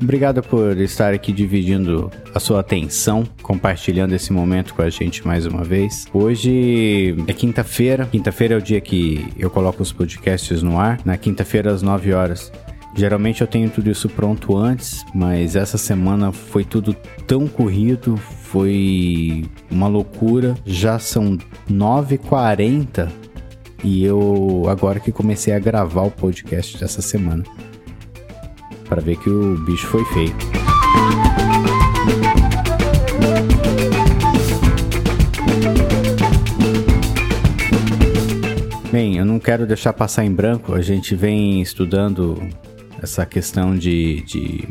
Obrigado por estar aqui dividindo a sua atenção, compartilhando esse momento com a gente mais uma vez. Hoje é quinta-feira, quinta-feira é o dia que eu coloco os podcasts no ar, na quinta-feira às 9 horas. Geralmente eu tenho tudo isso pronto antes, mas essa semana foi tudo tão corrido, foi uma loucura. Já são 9h40 e eu agora que comecei a gravar o podcast dessa semana para ver que o bicho foi feio. Bem, eu não quero deixar passar em branco, a gente vem estudando essa questão de, de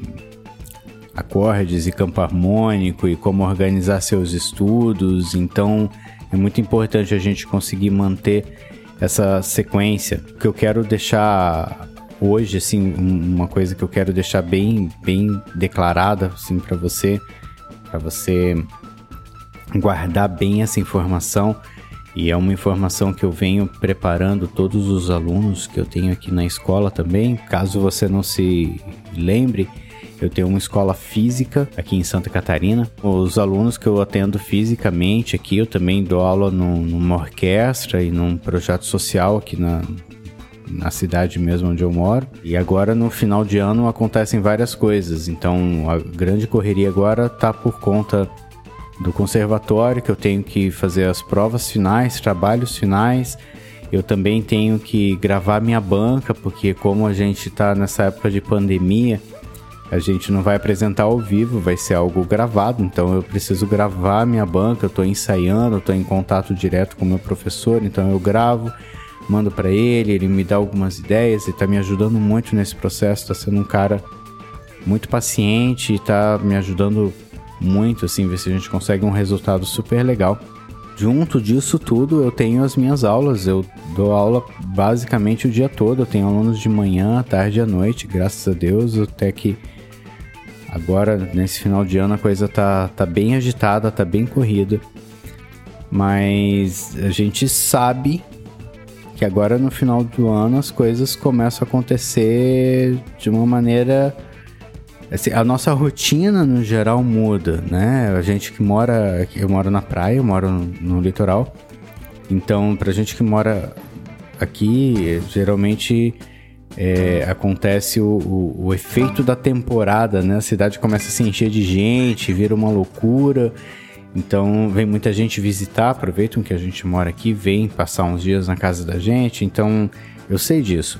acordes e campo harmônico e como organizar seus estudos, então é muito importante a gente conseguir manter essa sequência. O que eu quero deixar hoje, assim, uma coisa que eu quero deixar bem, bem declarada, assim, para você, para você guardar bem essa informação. E é uma informação que eu venho preparando todos os alunos que eu tenho aqui na escola também. Caso você não se lembre, eu tenho uma escola física aqui em Santa Catarina. Os alunos que eu atendo fisicamente aqui, eu também dou aula numa orquestra e num projeto social aqui na, na cidade mesmo onde eu moro. E agora no final de ano acontecem várias coisas. Então a grande correria agora tá por conta do conservatório, que eu tenho que fazer as provas finais, trabalhos finais. Eu também tenho que gravar minha banca, porque como a gente está nessa época de pandemia, a gente não vai apresentar ao vivo, vai ser algo gravado, então eu preciso gravar minha banca, eu estou ensaiando, estou em contato direto com o meu professor, então eu gravo, mando para ele, ele me dá algumas ideias, ele está me ajudando muito nesse processo, está sendo um cara muito paciente e tá me ajudando muito, assim, ver se a gente consegue um resultado super legal. Junto disso tudo, eu tenho as minhas aulas. Eu dou aula basicamente o dia todo. Eu tenho alunos de manhã, tarde e à noite, graças a Deus. Até que agora, nesse final de ano, a coisa tá, tá bem agitada, tá bem corrida. Mas a gente sabe que agora no final do ano as coisas começam a acontecer de uma maneira Assim, a nossa rotina no geral muda, né? A gente que mora, eu moro na praia, eu moro no, no litoral. Então, pra gente que mora aqui, geralmente é, acontece o, o, o, efeito da temporada, né? A cidade começa a se encher de gente, vira uma loucura. Então, vem muita gente visitar, aproveitam que a gente mora aqui, vem passar uns dias na casa da gente. Então, eu sei disso.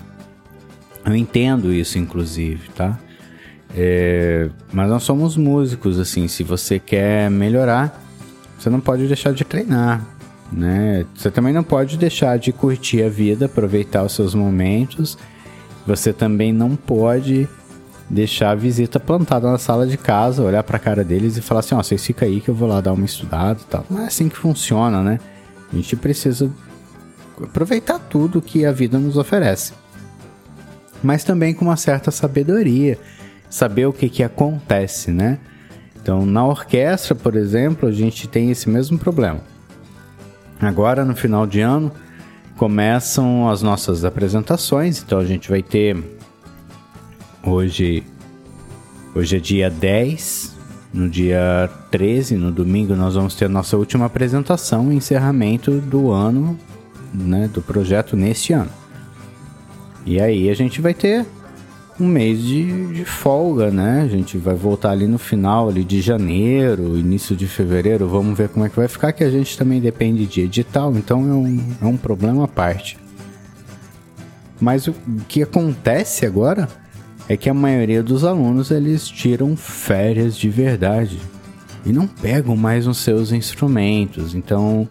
Eu entendo isso, inclusive, tá? É, mas nós somos músicos, assim, se você quer melhorar, você não pode deixar de treinar, né? Você também não pode deixar de curtir a vida, aproveitar os seus momentos. Você também não pode deixar a visita plantada na sala de casa, olhar para a cara deles e falar assim: ó, oh, vocês ficam aí que eu vou lá dar uma estudada e tal. Não é assim que funciona, né? A gente precisa aproveitar tudo que a vida nos oferece, mas também com uma certa sabedoria saber o que, que acontece, né? Então, na orquestra, por exemplo, a gente tem esse mesmo problema. Agora, no final de ano, começam as nossas apresentações. Então, a gente vai ter hoje hoje é dia 10, no dia 13, no domingo, nós vamos ter a nossa última apresentação e encerramento do ano, né, do projeto neste ano. E aí a gente vai ter um mês de, de folga, né? A gente vai voltar ali no final ali de janeiro, início de fevereiro, vamos ver como é que vai ficar, que a gente também depende de edital, então é um, é um problema à parte. Mas o que acontece agora é que a maioria dos alunos eles tiram férias de verdade e não pegam mais os seus instrumentos. Então,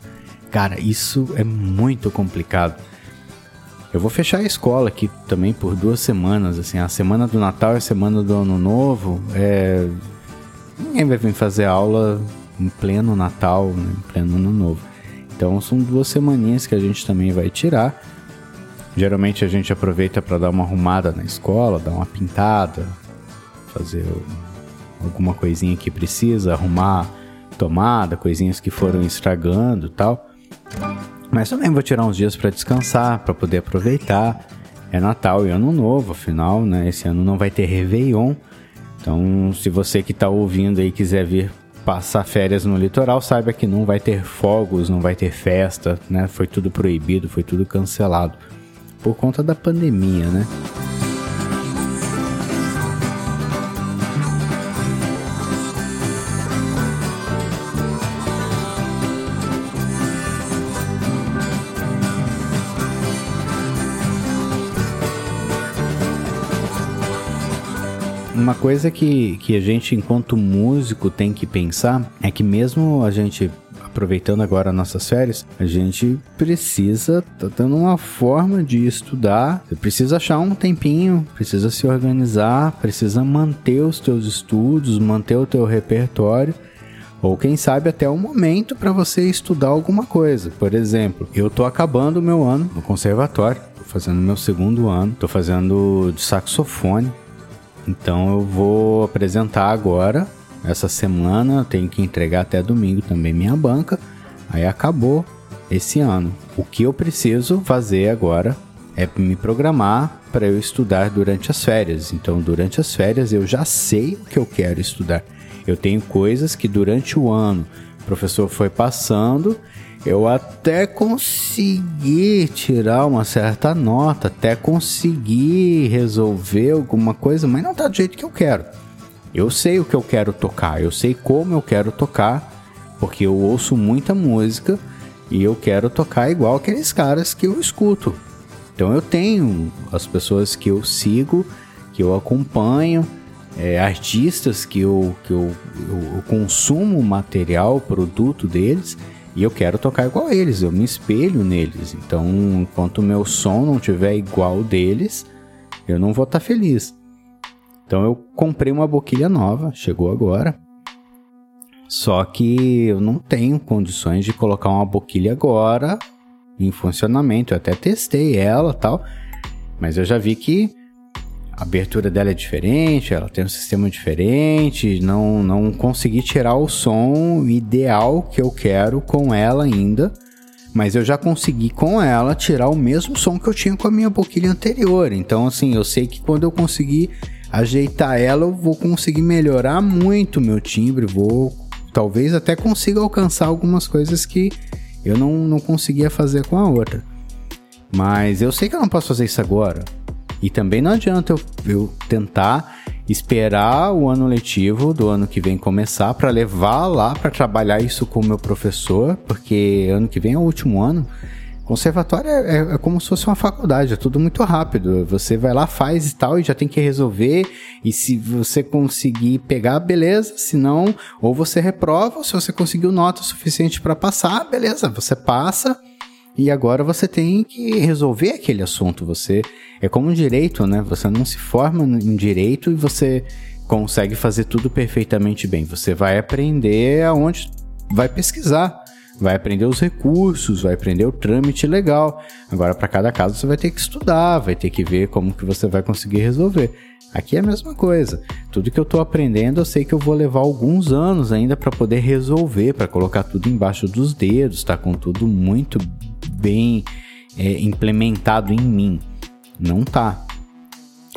cara, isso é muito complicado. Eu vou fechar a escola aqui também por duas semanas, assim, a semana do Natal e a semana do Ano Novo. É... Ninguém vai vir fazer aula em pleno Natal, né, em pleno Ano Novo. Então são duas semaninhas que a gente também vai tirar. Geralmente a gente aproveita para dar uma arrumada na escola, dar uma pintada, fazer alguma coisinha que precisa, arrumar tomada, coisinhas que foram estragando tal. Mas também vou tirar uns dias para descansar, para poder aproveitar. É Natal e Ano Novo, afinal, né? Esse ano não vai ter Réveillon. Então, se você que está ouvindo aí quiser vir passar férias no litoral, saiba que não vai ter fogos, não vai ter festa, né? Foi tudo proibido, foi tudo cancelado por conta da pandemia, né? Uma coisa que, que a gente, enquanto músico, tem que pensar é que, mesmo a gente aproveitando agora nossas férias, a gente precisa, tá dando uma forma de estudar, você precisa achar um tempinho, precisa se organizar, precisa manter os teus estudos, manter o teu repertório ou quem sabe até o momento para você estudar alguma coisa. Por exemplo, eu tô acabando o meu ano no conservatório, tô fazendo meu segundo ano, tô fazendo de saxofone. Então eu vou apresentar agora, essa semana, tenho que entregar até domingo também minha banca. Aí acabou esse ano. O que eu preciso fazer agora é me programar para eu estudar durante as férias. Então, durante as férias eu já sei o que eu quero estudar. Eu tenho coisas que durante o ano o professor foi passando eu até consegui tirar uma certa nota, até consegui resolver alguma coisa, mas não tá do jeito que eu quero. Eu sei o que eu quero tocar, eu sei como eu quero tocar, porque eu ouço muita música e eu quero tocar igual aqueles caras que eu escuto. Então eu tenho as pessoas que eu sigo, que eu acompanho, é, artistas que eu, que eu, eu, eu consumo material, produto deles e eu quero tocar igual a eles, eu me espelho neles. Então, enquanto o meu som não tiver igual deles, eu não vou estar tá feliz. Então eu comprei uma boquilha nova, chegou agora. Só que eu não tenho condições de colocar uma boquilha agora em funcionamento. Eu até testei ela, tal, mas eu já vi que a abertura dela é diferente, ela tem um sistema diferente, não, não consegui tirar o som ideal que eu quero com ela ainda, mas eu já consegui com ela tirar o mesmo som que eu tinha com a minha boquilha anterior. Então, assim, eu sei que quando eu conseguir ajeitar ela, eu vou conseguir melhorar muito meu timbre, vou talvez até consiga alcançar algumas coisas que eu não, não conseguia fazer com a outra. Mas eu sei que eu não posso fazer isso agora. E também não adianta eu, eu tentar esperar o ano letivo do ano que vem começar para levar lá para trabalhar isso com o meu professor, porque ano que vem é o último ano. Conservatório é, é, é, como se fosse uma faculdade, é tudo muito rápido. Você vai lá, faz e tal, e já tem que resolver. E se você conseguir pegar, beleza. Se não, ou você reprova, ou se você conseguiu nota suficiente para passar, beleza, você passa e agora você tem que resolver aquele assunto. Você é como um direito, né? Você não se forma em direito e você consegue fazer tudo perfeitamente bem. Você vai aprender aonde vai pesquisar, vai aprender os recursos, vai aprender o trâmite legal. Agora para cada caso você vai ter que estudar, vai ter que ver como que você vai conseguir resolver. Aqui é a mesma coisa. Tudo que eu estou aprendendo, eu sei que eu vou levar alguns anos ainda para poder resolver, para colocar tudo embaixo dos dedos, tá com tudo muito bem é, implementado em mim. Não tá.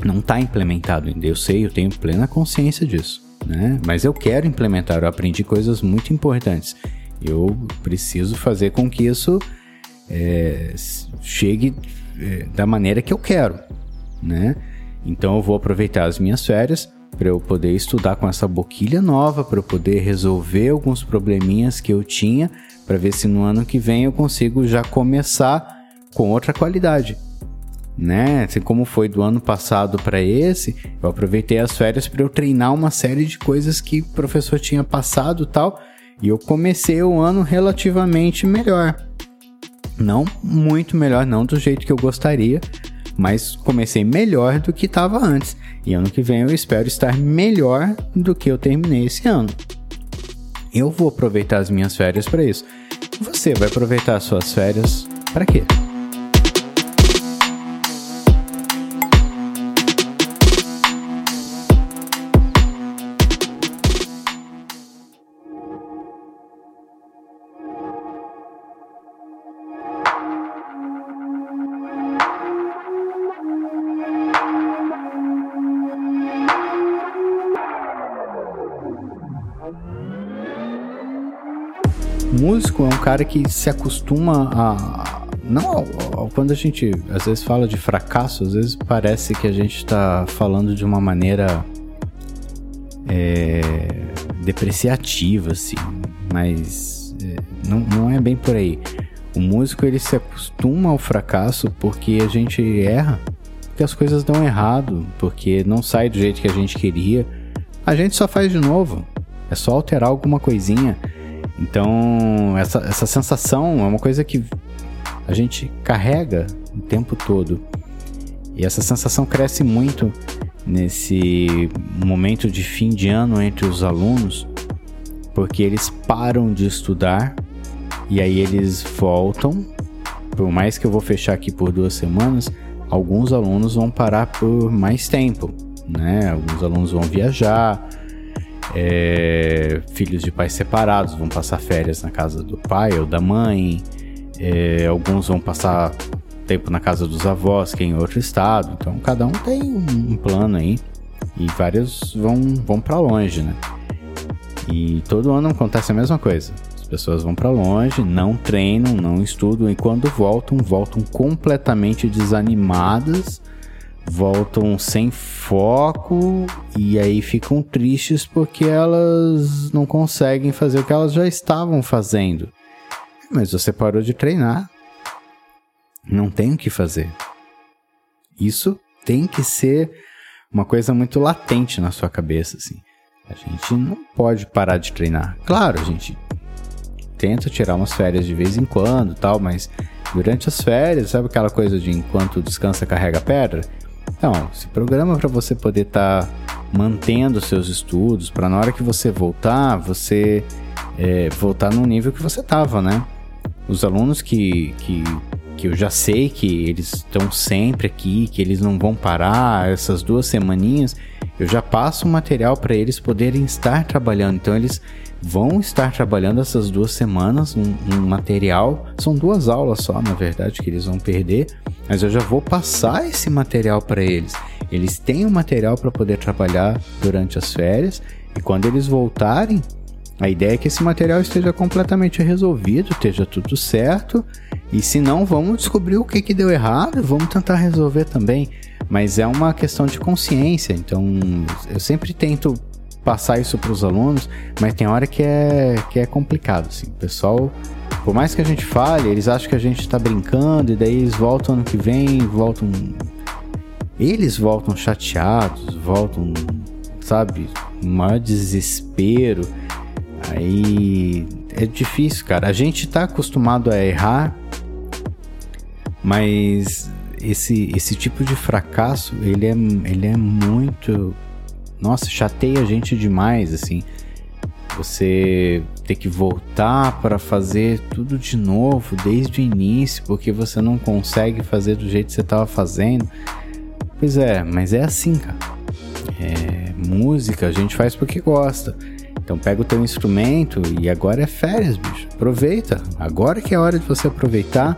Não tá implementado ainda. Eu sei, eu tenho plena consciência disso. Né? Mas eu quero implementar, eu aprendi coisas muito importantes. Eu preciso fazer com que isso é, chegue é, da maneira que eu quero, né? Então eu vou aproveitar as minhas férias para eu poder estudar com essa boquilha nova, para eu poder resolver alguns probleminhas que eu tinha para ver se no ano que vem eu consigo já começar com outra qualidade. Né? Assim como foi do ano passado para esse, eu aproveitei as férias para eu treinar uma série de coisas que o professor tinha passado tal, e eu comecei o ano relativamente melhor. Não muito melhor, não do jeito que eu gostaria, mas comecei melhor do que estava antes. E ano que vem eu espero estar melhor do que eu terminei esse ano. Eu vou aproveitar as minhas férias para isso. Você vai aproveitar as suas férias para quê? Músico é um cara que se acostuma a. Não, quando a gente às vezes fala de fracasso, às vezes parece que a gente está falando de uma maneira é, depreciativa, assim, mas é, não, não é bem por aí. O músico ele se acostuma ao fracasso porque a gente erra, porque as coisas dão errado, porque não sai do jeito que a gente queria. A gente só faz de novo. É só alterar alguma coisinha. Então, essa, essa sensação é uma coisa que a gente carrega o tempo todo. E essa sensação cresce muito nesse momento de fim de ano entre os alunos, porque eles param de estudar e aí eles voltam. Por mais que eu vou fechar aqui por duas semanas, alguns alunos vão parar por mais tempo, né? Alguns alunos vão viajar, é, filhos de pais separados vão passar férias na casa do pai ou da mãe, é, alguns vão passar tempo na casa dos avós, que é em outro estado. Então cada um tem um, plano aí e vários vão, vão para longe, né? E todo ano acontece a mesma coisa. As pessoas vão para longe, não treinam, não estudam e quando voltam, voltam completamente desanimadas, voltam sem foco e aí ficam tristes porque elas não conseguem fazer o que elas já estavam fazendo. Mas você parou de treinar. Não tem o que fazer. Isso tem que ser uma coisa muito latente na sua cabeça, assim. A gente não pode parar de treinar. Claro, a gente tenta tirar umas férias de vez em quando tal, mas durante as férias, sabe aquela coisa de enquanto descansa carrega pedra? Então, se programa para você poder estar tá mantendo seus estudos, para na hora que você voltar, você é, voltar no nível que você estava, né? Os alunos que, que, que eu já sei que eles estão sempre aqui, que eles não vão parar essas duas semaninhas, eu já passo o material para eles poderem estar trabalhando. Então, eles vão estar trabalhando essas duas semanas um, um, material. São duas aulas só, na verdade, que eles vão perder, mas eu já vou passar esse material para eles. Eles têm o material para poder trabalhar durante as férias e quando eles voltarem, a ideia é que esse material esteja completamente resolvido, esteja tudo certo. E se não, vamos descobrir o que, que deu errado, vamos tentar resolver também. Mas é uma questão de consciência, então eu sempre tento passar isso para os alunos, mas tem hora que é, que é complicado, assim. O pessoal, por mais que a gente fale, eles acham que a gente está brincando e daí eles voltam ano que vem, voltam... Eles voltam chateados, voltam, sabe, maior desespero. Aí é difícil, cara. A gente tá acostumado a errar, mas esse, esse tipo de fracasso, ele é, ele é muito nossa, chateia a gente demais, assim. Você ter que voltar para fazer tudo de novo desde o início, porque você não consegue fazer do jeito que você estava fazendo. Pois é, mas é assim, cara. É, música a gente faz porque gosta. Então pega o teu instrumento e agora é férias, bicho. Aproveita. Agora que é hora de você aproveitar.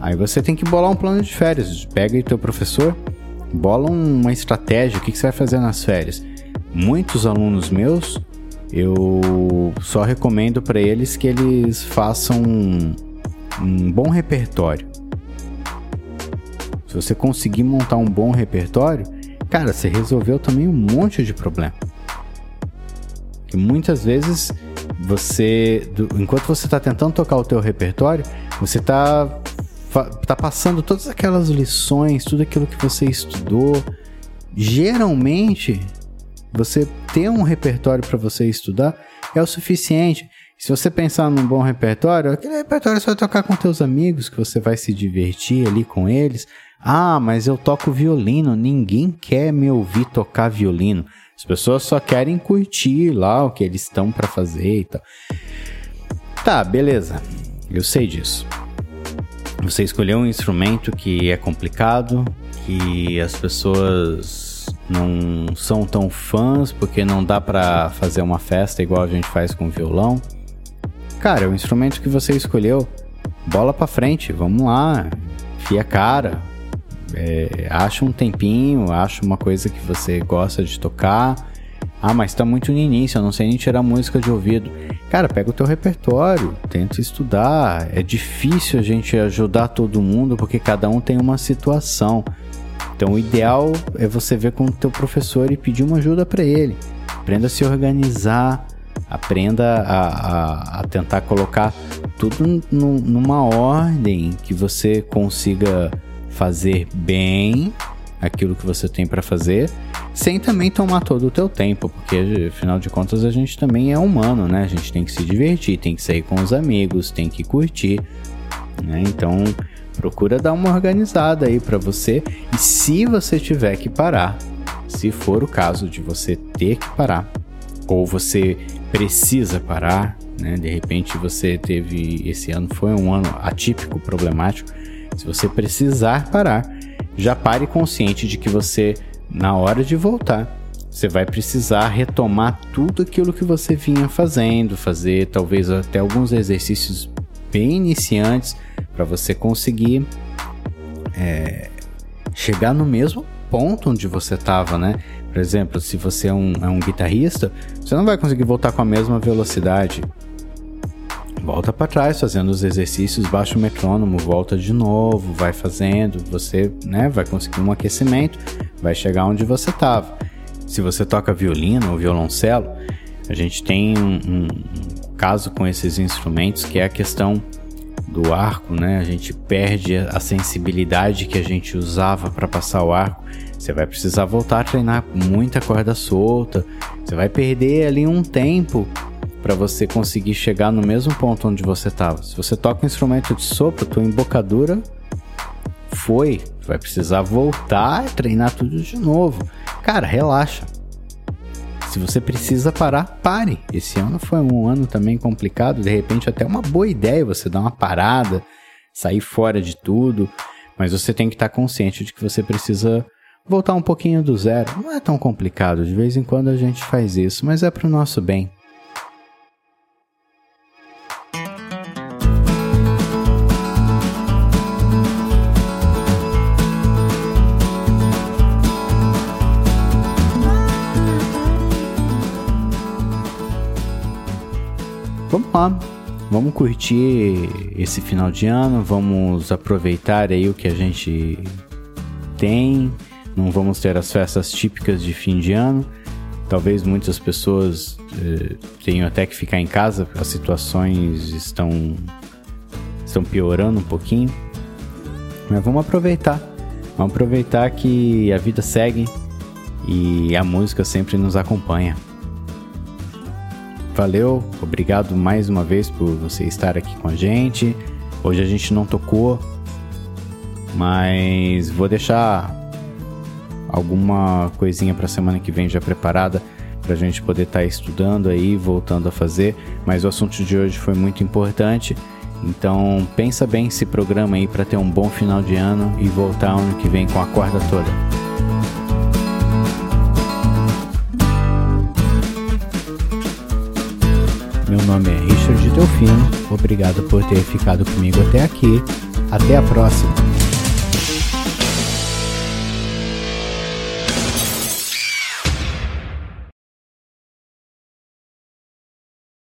Aí você tem que bolar um plano de férias. Pega aí teu professor, bola uma estratégia, o que, que você vai fazer nas férias. Muitos alunos meus, eu só recomendo para eles que eles façam um, um bom repertório. Se você conseguir montar um bom repertório, cara, você resolveu também um monte de problema. Que muitas vezes você, enquanto você está tentando tocar o teu repertório, você está tá passando todas aquelas lições, tudo aquilo que você estudou. Geralmente, você ter um repertório para você estudar é o suficiente. Se você pensar num bom repertório, aquele repertório você vai tocar com teus amigos, que você vai se divertir ali com eles. Ah, mas eu toco violino, ninguém quer me ouvir tocar violino. As pessoas só querem curtir lá o que eles estão para fazer e tal. Tá, beleza. Eu sei disso. Você escolheu um instrumento que é complicado, que as pessoas não são tão fãs porque não dá para fazer uma festa igual a gente faz com violão. Cara, o instrumento que você escolheu, bola para frente, vamos lá, fia cara, é, acha um tempinho, acha uma coisa que você gosta de tocar Ah, mas tá muito no início, eu não sei nem tirar música de ouvido. Cara, pega o teu repertório, tenta estudar. É difícil a gente ajudar todo mundo porque cada um tem uma situação. Então o ideal é você ver com o teu professor e pedir uma ajuda para ele. Aprenda a se organizar, aprenda a, a, a tentar colocar tudo numa ordem que você consiga fazer bem aquilo que você tem para fazer, sem também tomar todo o teu tempo, porque afinal de contas a gente também é humano, né? A gente tem que se divertir, tem que sair com os amigos, tem que curtir, né? Então, procura dar uma organizada aí para você e se você tiver que parar, se for o caso de você ter que parar ou você precisa parar, né? De repente você teve esse ano foi um ano atípico, problemático. Se você precisar parar, já pare consciente de que você, na hora de voltar, você vai precisar retomar tudo aquilo que você vinha fazendo, fazer talvez até alguns exercícios bem iniciantes para você conseguir é, chegar no mesmo ponto onde você estava, né? Por exemplo, se você é um, é um guitarrista, você não vai conseguir voltar com a mesma velocidade volta para trás fazendo os exercícios, baixa o metrônomo, volta de novo, vai fazendo, você né, vai conseguir um aquecimento, vai chegar onde você estava. Se você toca violino ou violoncelo, a gente tem um, um, um caso com esses instrumentos que é a questão do arco, né? A gente perde a sensibilidade que a gente usava para passar o arco. Você vai precisar voltar a treinar muita corda solta. Você vai perder ali um tempo para você conseguir chegar no mesmo ponto onde você estava. Se você toca um instrumento de sopro, tua embocadura foi, vai precisar voltar e treinar tudo de novo. Cara, relaxa. Se você precisa parar, pare. Esse ano foi um ano também complicado, de repente até uma boa ideia você dar uma parada, sair fora de tudo, mas você tem que estar consciente de que você precisa voltar um pouquinho do zero. Não é tão complicado, de vez em quando a gente faz isso, mas é para o nosso bem. Lá, vamos curtir esse final de ano, vamos aproveitar aí o que a gente tem. Não vamos ter as festas típicas de fim de ano. Talvez muitas pessoas eh, tenham até que ficar em casa, as situações estão estão piorando um pouquinho. Mas vamos aproveitar. Vamos aproveitar que a vida segue e a música sempre nos acompanha. Valeu, obrigado mais uma vez por você estar aqui com a gente. Hoje a gente não tocou, mas vou deixar alguma coisinha para semana que vem já preparada para a gente poder estar tá estudando aí, voltando a fazer. Mas o assunto de hoje foi muito importante, então pensa bem esse programa aí para ter um bom final de ano e voltar ano que vem com a corda toda. Nome é Richard Delfino. Obrigado por ter ficado comigo até aqui. Até a próxima.